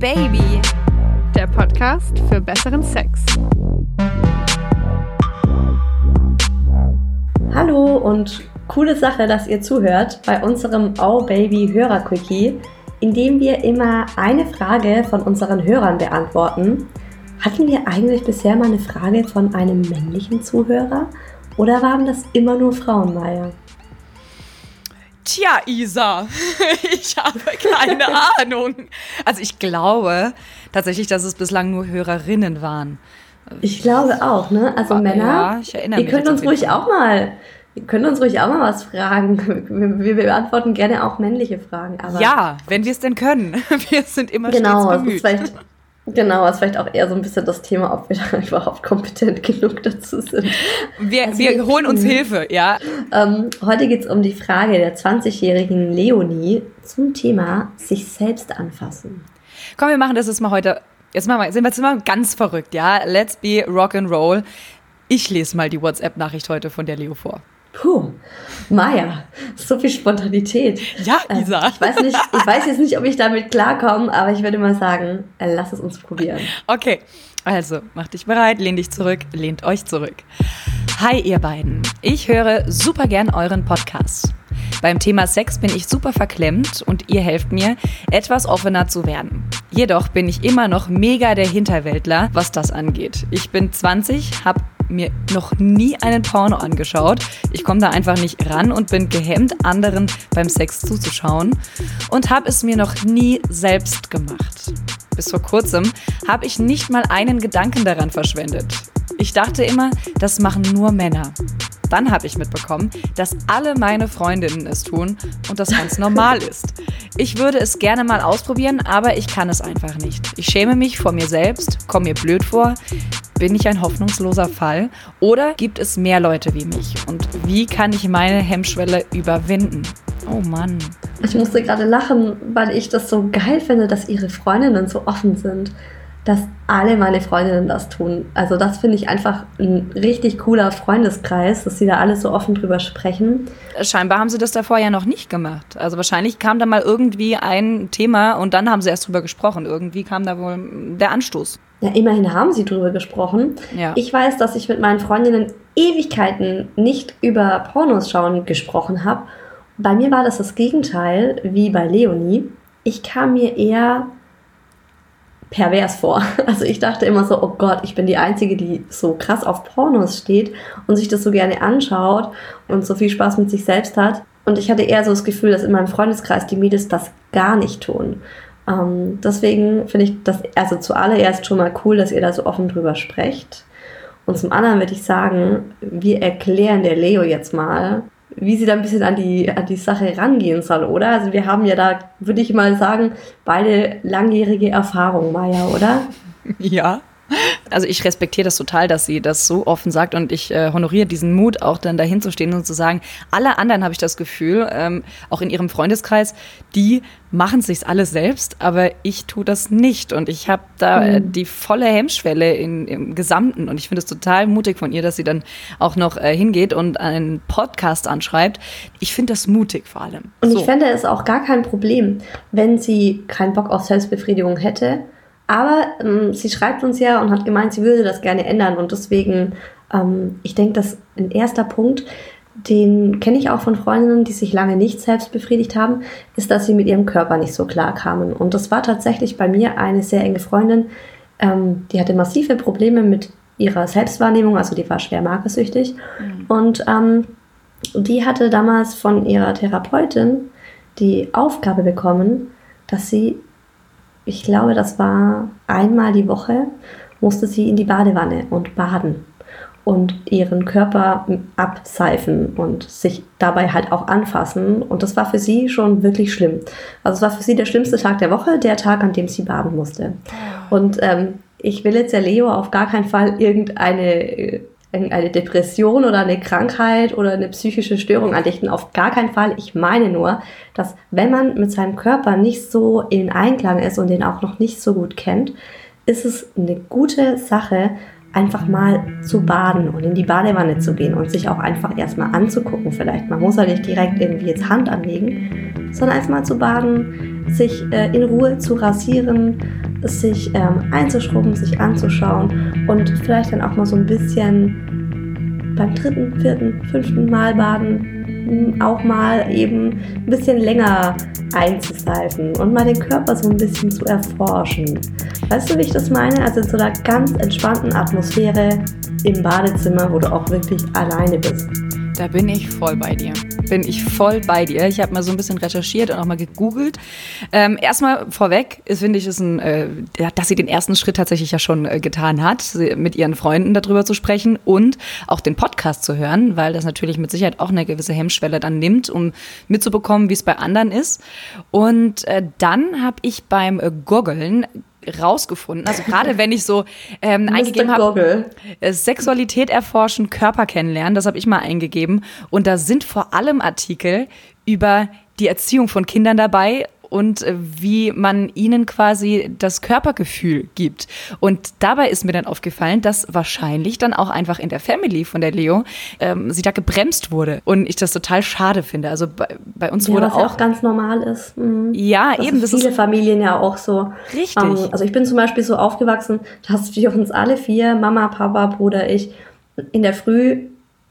Baby, der Podcast für besseren Sex. Hallo und coole Sache, dass ihr zuhört bei unserem Oh Baby Hörer Quickie, in dem wir immer eine Frage von unseren Hörern beantworten. Hatten wir eigentlich bisher mal eine Frage von einem männlichen Zuhörer oder waren das immer nur Frauen, Maya? Tja, Isa, ich habe keine Ahnung. Also ich glaube tatsächlich, dass es bislang nur Hörerinnen waren. Ich glaube auch, ne? Also Ja, Männer, ich erinnere ihr mich könnt uns ruhig auch mal, ihr könnt uns ruhig auch mal was fragen. Wir, wir beantworten gerne auch männliche Fragen. Aber Ja, wenn wir es denn können. Wir sind immer genau, stets es ist bemüht. vielleicht, genau, ist vielleicht auch eher so ein bisschen das Thema, ob wir da überhaupt kompetent genug dazu sind. Wir, Also wir- holen uns Hilfe, ja. Ähm, heute geht es um die Frage der 20-jährigen Leonie zum Thema sich selbst anfassen. Komm, wir machen das jetzt mal heute. Jetzt machen wir, sind wir jetzt mal ganz verrückt, ja. Let's be rock and roll. Ich lese mal die WhatsApp-Nachricht heute von der Leo vor. Puh, Maja, so viel Spontanität. Ja, Äh, Isa. Ich weiß, nicht, ich weiß jetzt nicht, ob ich damit klarkomme, aber ich würde mal sagen, äh, lass es uns probieren. Okay, also mach dich bereit, lehn dich zurück, lehnt euch zurück. Hi ihr beiden, ich höre super gern euren Podcast. Beim Thema Sex bin ich super verklemmt und ihr helft mir, etwas offener zu werden. Jedoch bin ich immer noch mega der Hinterwäldler, was das angeht. Ich bin 20, habe mir noch nie einen Porno angeschaut. Ich komme da einfach nicht ran und bin gehemmt, anderen beim Sex zuzuschauen und habe es mir noch nie selbst gemacht. Bis vor kurzem habe ich nicht mal einen Gedanken daran verschwendet. Ich dachte immer, das machen nur Männer. Dann habe ich mitbekommen, dass alle meine Freundinnen es tun und das ganz normal ist. Ich würde es gerne mal ausprobieren, aber ich kann es einfach nicht. Ich schäme mich vor mir selbst, komme mir blöd vor. Bin ich ein hoffnungsloser Fall? Oder gibt es mehr Leute wie mich? Und wie kann ich meine Hemmschwelle überwinden? Oh Mann. Ich musste gerade lachen, weil ich das so geil finde, dass ihre Freundinnen so offen sind, dass alle meine Freundinnen das tun. Also das finde ich einfach ein richtig cooler Freundeskreis, dass sie da alle so offen drüber sprechen. Scheinbar haben sie das davor ja noch nicht gemacht. Also wahrscheinlich kam da mal irgendwie ein Thema und dann haben sie erst drüber gesprochen. Irgendwie kam da wohl der Anstoß. Ja, immerhin haben sie drüber gesprochen. Ja. Ich weiß, dass ich mit meinen Freundinnen Ewigkeiten nicht über Pornos schauen gesprochen habe. Bei mir war das das Gegenteil, wie bei Leonie. Ich kam mir eher pervers vor. Also ich dachte immer so, oh Gott, ich bin die Einzige, die so krass auf Pornos steht und sich das so gerne anschaut und so viel Spaß mit sich selbst hat. Und ich hatte eher so das Gefühl, dass in meinem Freundeskreis die Mädels das gar nicht tun. Ähm, deswegen finde ich das also zuallererst schon mal cool, dass ihr da so offen drüber sprecht. Und zum anderen würde ich sagen, wir erklären der Leo jetzt mal, wie sie da ein bisschen an die, an die Sache rangehen soll, oder? Also wir haben ja da, würde ich mal sagen, beide langjährige Erfahrung, Maya, oder? Ja. Also ich respektiere das total, dass sie das so offen sagt und ich äh, honoriere diesen Mut, auch dann dahin zu stehen und zu sagen, alle anderen habe ich das Gefühl, ähm, auch in ihrem Freundeskreis, die machen sich's alles selbst, aber ich tue das nicht und ich habe da äh, die volle Hemmschwelle in, im Gesamten und ich finde es total mutig von ihr, dass sie dann auch noch äh, hingeht und einen Podcast anschreibt. Ich finde das mutig vor allem. Und So. ich fände es auch gar kein Problem, wenn sie keinen Bock auf Selbstbefriedigung hätte. Aber ähm, sie schreibt uns ja und hat gemeint, sie würde das gerne ändern. Und deswegen, ähm, ich denke, dass ein erster Punkt, den kenne ich auch von Freundinnen, die sich lange nicht selbst befriedigt haben, ist, dass sie mit ihrem Körper nicht so klar kamen. Und das war tatsächlich bei mir eine sehr enge Freundin, ähm, die hatte massive Probleme mit ihrer Selbstwahrnehmung, also die war schwer magersüchtig. Und ähm, die hatte damals von ihrer Therapeutin die Aufgabe bekommen, dass sie, ich glaube, das war einmal die Woche, musste sie in die Badewanne und baden und ihren Körper abseifen und sich dabei halt auch anfassen. Und das war für sie schon wirklich schlimm. Also es war für sie der schlimmste Tag der Woche, der Tag, an dem sie baden musste. Und ähm, ich will jetzt der Leo auf gar keinen Fall irgendeine, irgendeine Depression oder eine Krankheit oder eine psychische Störung andichten. Auf gar keinen Fall. Ich meine nur, dass wenn man mit seinem Körper nicht so in Einklang ist und den auch noch nicht so gut kennt, ist es eine gute Sache, einfach mal zu baden und in die Badewanne zu gehen und sich auch einfach erstmal anzugucken vielleicht. Man muss ja nicht direkt irgendwie jetzt Hand anlegen, sondern einfach mal zu baden, sich äh, in Ruhe zu rasieren, sich ähm, einzuschrubben, sich anzuschauen und vielleicht dann auch mal so ein bisschen beim dritten, vierten, fünften Mal baden hm, auch mal eben ein bisschen länger einzuseifen und mal den Körper so ein bisschen zu erforschen. Weißt du, wie ich das meine? Also in so einer ganz entspannten Atmosphäre im Badezimmer, wo du auch wirklich alleine bist. Da bin ich voll bei dir. Bin ich voll bei dir. Ich habe mal so ein bisschen recherchiert und auch mal gegoogelt. Ähm, erstmal vorweg, finde ich, ist ein, äh, dass sie den ersten Schritt tatsächlich ja schon äh, getan hat, mit ihren Freunden darüber zu sprechen und auch den Podcast zu hören, weil das natürlich mit Sicherheit auch eine gewisse Hemmschwelle dann nimmt, um mitzubekommen, wie es bei anderen ist. Und äh, dann habe ich beim äh, Goggeln rausgefunden. Also gerade wenn ich so ähm, eingegeben habe, äh, Sexualität erforschen, Körper kennenlernen, das habe ich mal eingegeben. Und da sind vor allem Artikel über die Erziehung von Kindern dabei und äh, wie man ihnen quasi das Körpergefühl gibt. Und dabei ist mir dann aufgefallen, dass wahrscheinlich dann auch einfach in der Family von der Leo ähm, sie da gebremst wurde. Und ich das total schade finde. Also bei, bei uns ja, wurde was auch, ja auch ganz normal ist. Mhm. Ja, das eben. das viele Familien ja auch so. Richtig. Ähm, also ich bin zum Beispiel so aufgewachsen, dass wir uns alle vier, Mama, Papa, Bruder, ich, in der Früh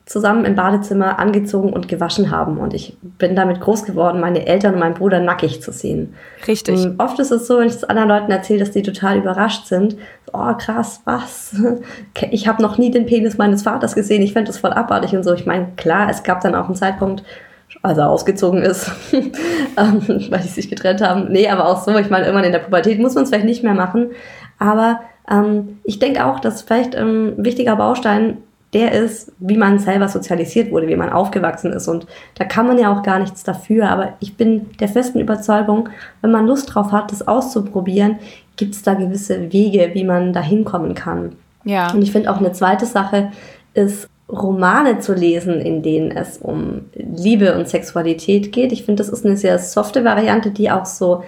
zusammen im Badezimmer angezogen und gewaschen haben. Und ich bin damit groß geworden, meine Eltern und meinen Bruder nackig zu sehen. Richtig. Und oft ist es so, wenn ich es anderen Leuten erzähle, dass die total überrascht sind. Oh, krass, was? Ich habe noch nie den Penis meines Vaters gesehen. Ich fände das voll abartig und so. Ich meine, klar, es gab dann auch einen Zeitpunkt, als er ausgezogen ist, ähm, weil die sich getrennt haben. Nee, aber auch so. Ich meine, irgendwann in der Pubertät muss man es vielleicht nicht mehr machen. Aber ähm, ich denke auch, dass vielleicht ein wichtiger Baustein der ist, wie man selber sozialisiert wurde, wie man aufgewachsen ist. Und da kann man ja auch gar nichts dafür. Aber ich bin der festen Überzeugung, wenn man Lust drauf hat, das auszuprobieren, gibt es da gewisse Wege, wie man da hinkommen kann. Ja. Und ich finde auch eine zweite Sache ist, Romane zu lesen, in denen es um Liebe und Sexualität geht. Ich finde, das ist eine sehr softe Variante, die auch so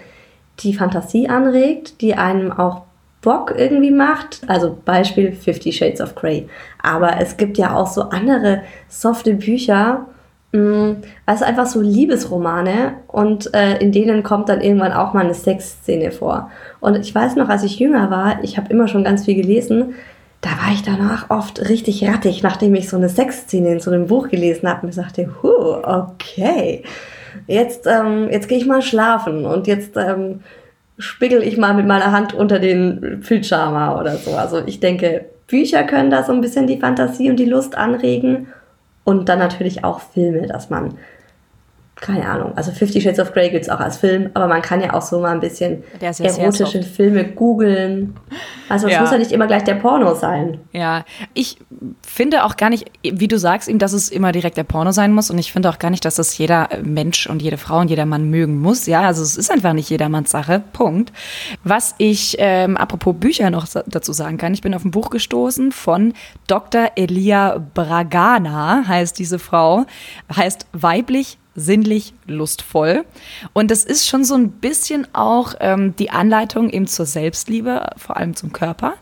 die Fantasie anregt, die einem auch Bock irgendwie macht. Also Beispiel Fifty Shades of Grey. Aber es gibt ja auch so andere softe Bücher, also einfach so Liebesromane und äh, in denen kommt dann irgendwann auch mal eine Sexszene vor. Und ich weiß noch, als ich jünger war, ich habe immer schon ganz viel gelesen, da war ich danach oft richtig rattig, nachdem ich so eine Sexszene in so einem Buch gelesen habe und mir sagte, huh, okay, jetzt, ähm, jetzt gehe ich mal schlafen und jetzt ähm, spiegel ich mal mit meiner Hand unter den Pyjama oder so. Also ich denke, Bücher können da so ein bisschen die Fantasie und die Lust anregen und dann natürlich auch Filme, dass man keine Ahnung, also Fifty Shades of Grey gibt es auch als Film, aber man kann ja auch so mal ein bisschen erotische Filme googeln. Also es ja. muss ja nicht immer gleich der Porno sein. Ja, ich finde auch gar nicht, wie du sagst, ihm, dass es immer direkt der Porno sein muss und ich finde auch gar nicht, dass das jeder Mensch und jede Frau und jeder Mann mögen muss. Ja, also es ist einfach nicht jedermanns Sache, Punkt. Was ich, ähm, apropos Bücher noch dazu sagen kann, ich bin auf ein Buch gestoßen von Dr. Elia Bragana, heißt diese Frau, heißt weiblich sinnlich lustvoll. Und das ist schon so ein bisschen auch ähm, die Anleitung eben zur Selbstliebe, vor allem zum Körper.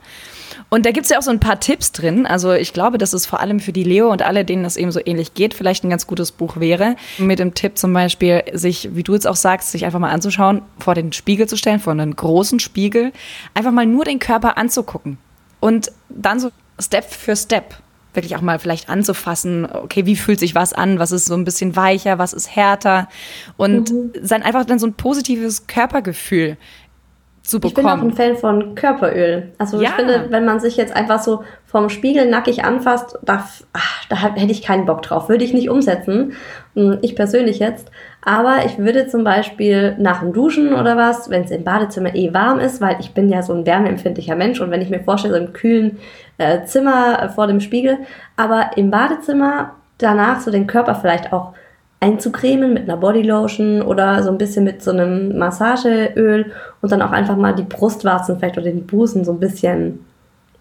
Und da gibt es ja auch so ein paar Tipps drin. Also ich glaube, dass es vor allem für die Leo und alle, denen das eben so ähnlich geht, vielleicht ein ganz gutes Buch wäre. Mit dem Tipp zum Beispiel, sich, wie du jetzt auch sagst, sich einfach mal anzuschauen, vor den Spiegel zu stellen, vor einen großen Spiegel, einfach mal nur den Körper anzugucken. Und dann so Step für Step wirklich auch mal vielleicht anzufassen, okay, wie fühlt sich was an, was ist so ein bisschen weicher, was ist härter? Und mhm. sein einfach dann so ein positives Körpergefühl zu bekommen. Ich bin auch ein Fan von Körperöl. Also ja. ich finde, wenn man sich jetzt einfach so vom Spiegel nackig anfasst, da, ach, da hätte ich keinen Bock drauf. Würde ich nicht umsetzen. Hm, ich persönlich jetzt. Aber ich würde zum Beispiel nach dem Duschen oder was, wenn es im Badezimmer eh warm ist, weil ich bin ja so ein wärmeempfindlicher Mensch und wenn ich mir vorstelle, so im kühlen äh, Zimmer vor dem Spiegel, aber im Badezimmer danach so den Körper vielleicht auch einzucremen mit einer Bodylotion oder so ein bisschen mit so einem Massageöl und dann auch einfach mal die Brustwarzen vielleicht oder den Busen so ein bisschen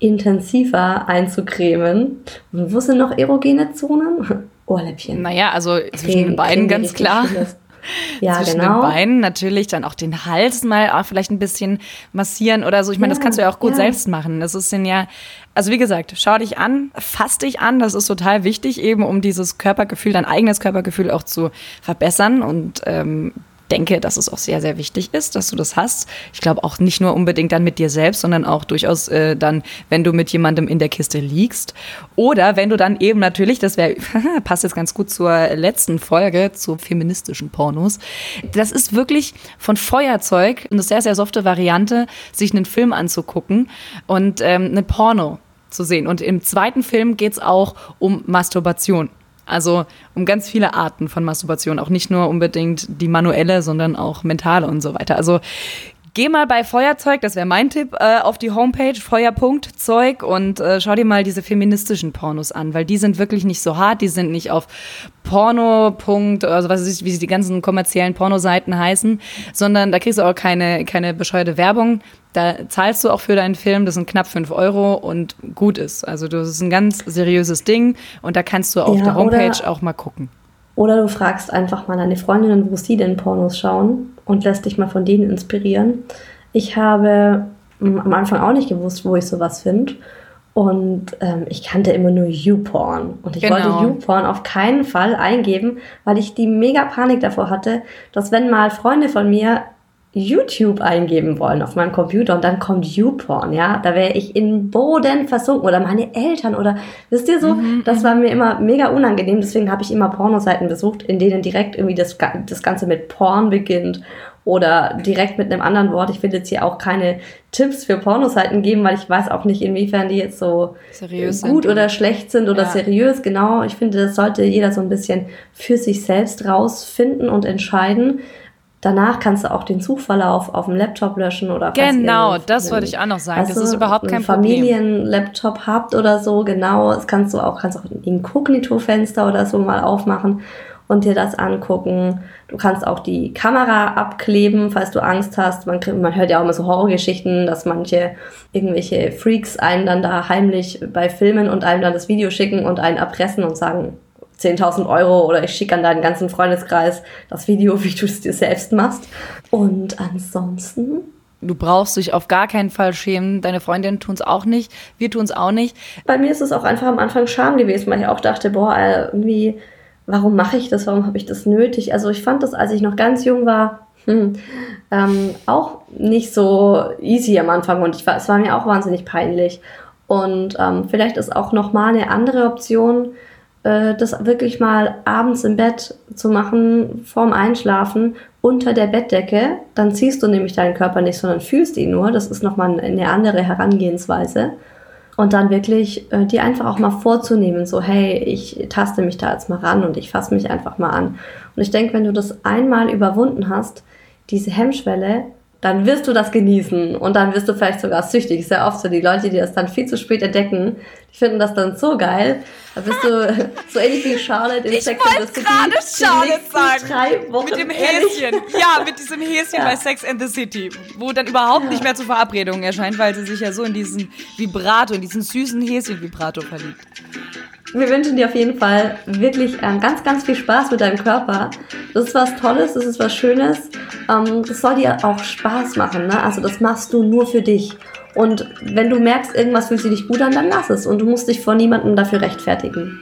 intensiver einzucremen. Und wo sind noch erogene Zonen? Ohrläppchen. Naja, also zwischen den beiden ganz klar. Ja, zwischen genau. den Beinen natürlich dann auch den Hals mal auch vielleicht ein bisschen massieren oder so. Ich meine, ja, das kannst du ja auch gut ja. selbst machen. Das ist ja, also wie gesagt, schau dich an, fass dich an. Das ist total wichtig, eben um dieses Körpergefühl, dein eigenes Körpergefühl auch zu verbessern und ähm, denke, dass es auch sehr, sehr wichtig ist, dass du das hast. Ich glaube auch nicht nur unbedingt dann mit dir selbst, sondern auch durchaus äh, dann, wenn du mit jemandem in der Kiste liegst. Oder wenn du dann eben natürlich, das wäre, passt jetzt ganz gut zur letzten Folge, zu feministischen Pornos. Das ist wirklich von Feuerzeug eine sehr, sehr softe Variante, sich einen Film anzugucken und ähm, einen Porno zu sehen. Und im zweiten Film geht es auch um Masturbation. Also um ganz viele Arten von Masturbation, auch nicht nur unbedingt die manuelle, sondern auch mentale und so weiter. Also Geh mal bei Feuerzeug, das wäre mein Tipp, äh, auf die Homepage Feuer.zeug und äh, schau dir mal diese feministischen Pornos an, weil die sind wirklich nicht so hart, die sind nicht auf Porno. also was ist, wie die ganzen kommerziellen Pornoseiten heißen, sondern da kriegst du auch keine, keine bescheuerte Werbung. Da zahlst du auch für deinen Film, das sind knapp 5 Euro und gut ist. Also das ist ein ganz seriöses Ding und da kannst du auf ja, der Homepage auch mal gucken. Oder du fragst einfach mal deine Freundinnen, wo sie denn Pornos schauen und lässt dich mal von denen inspirieren. Ich habe am Anfang auch nicht gewusst, wo ich sowas finde. Und ähm, ich kannte immer nur YouPorn. Und ich genau. wollte YouPorn auf keinen Fall eingeben, weil ich die mega Panik davor hatte, dass wenn mal Freunde von mir YouTube eingeben wollen auf meinem Computer und dann kommt YouPorn, ja, da wäre ich in Boden versunken oder meine Eltern oder wisst ihr so, mhm. das war mir immer mega unangenehm, deswegen habe ich immer Pornoseiten besucht, in denen direkt irgendwie das, das Ganze mit Porn beginnt oder direkt mit einem anderen Wort. Ich will jetzt hier auch keine Tipps für Pornoseiten geben, weil ich weiß auch nicht, inwiefern die jetzt so seriös gut sind. oder schlecht sind oder ja. seriös. Genau, ich finde, das sollte jeder so ein bisschen für sich selbst rausfinden und entscheiden. Danach kannst du auch den Suchverlauf auf dem Laptop löschen oder Genau, ihr, das wollte ich auch noch sagen. Das ist überhaupt kein Problem. Familienlaptop habt oder so, genau. Das kannst du auch, kannst auch ein Inkognito-Fenster oder so mal aufmachen und dir das angucken. Du kannst auch die Kamera abkleben, falls du Angst hast. Man, man hört ja auch immer so Horrorgeschichten, dass manche irgendwelche Freaks einen dann da heimlich bei Filmen und einem dann das Video schicken und einen erpressen und sagen, 10.000 Euro oder ich schicke an deinen ganzen Freundeskreis das Video, wie du es dir selbst machst. Und ansonsten Du brauchst dich auf gar keinen Fall schämen. Deine Freundinnen tun es auch nicht. Wir tun es auch nicht. Bei mir ist es auch einfach am Anfang Scham gewesen, weil ich auch dachte, boah, äh, irgendwie, warum mache ich das? Warum habe ich das nötig? Also ich fand das, als ich noch ganz jung war, hm, ähm, auch nicht so easy am Anfang und ich war, es war mir auch wahnsinnig peinlich. Und ähm, vielleicht ist auch noch mal eine andere Option, äh, das wirklich mal abends im Bett zu machen, vorm Einschlafen, unter der Bettdecke. Dann ziehst du nämlich deinen Körper nicht, sondern fühlst ihn nur. Das ist nochmal eine andere Herangehensweise. Und dann wirklich äh, dir einfach auch mal vorzunehmen, so hey, ich taste mich da jetzt mal ran und ich fasse mich einfach mal an. Und ich denke, wenn du das einmal überwunden hast, diese Hemmschwelle, dann wirst du das genießen und dann wirst du vielleicht sogar süchtig. Sehr oft so die Leute, die das dann viel zu spät entdecken, die finden das dann so geil. Da bist du so ähnlich wie Charlotte in ich Sex and the City. Ich Charlotte sagen. Drei Wochen mit dem Häschen. Ja, mit diesem Häschen ja. bei Sex and the City, wo dann überhaupt ja. nicht mehr zu Verabredungen erscheint, weil sie sich ja so in diesen Vibrato, in diesen süßen Häschen-Vibrato verliebt. Wir wünschen dir auf jeden Fall wirklich ähm, ganz, ganz viel Spaß mit deinem Körper. Das ist was Tolles, das ist was Schönes. Ähm, das soll dir auch Spaß machen. Ne? Also das machst du nur für dich. Und wenn du merkst, irgendwas fühlt sich nicht gut an, dann lass es. Und du musst dich vor niemandem dafür rechtfertigen.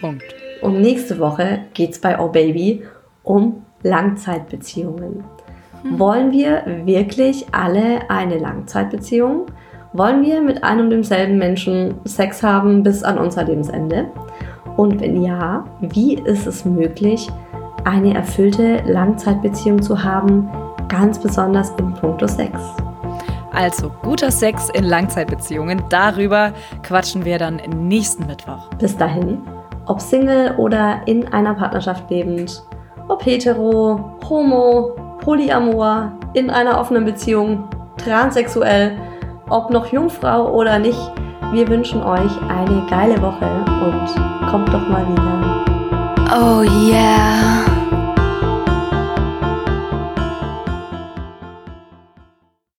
Punkt. Und nächste Woche geht es bei Oh Baby um Langzeitbeziehungen. Hm. Wollen wir wirklich alle eine Langzeitbeziehung? Wollen wir mit einem und demselben Menschen Sex haben bis an unser Lebensende? Und wenn ja, wie ist es möglich, eine erfüllte Langzeitbeziehung zu haben, ganz besonders in puncto Sex? Also guter Sex in Langzeitbeziehungen, darüber quatschen wir dann nächsten Mittwoch. Bis dahin, ob Single oder in einer Partnerschaft lebend, ob hetero, homo, polyamor, in einer offenen Beziehung, transsexuell, ob noch Jungfrau oder nicht, wir wünschen euch eine geile Woche und kommt doch mal wieder. Oh yeah.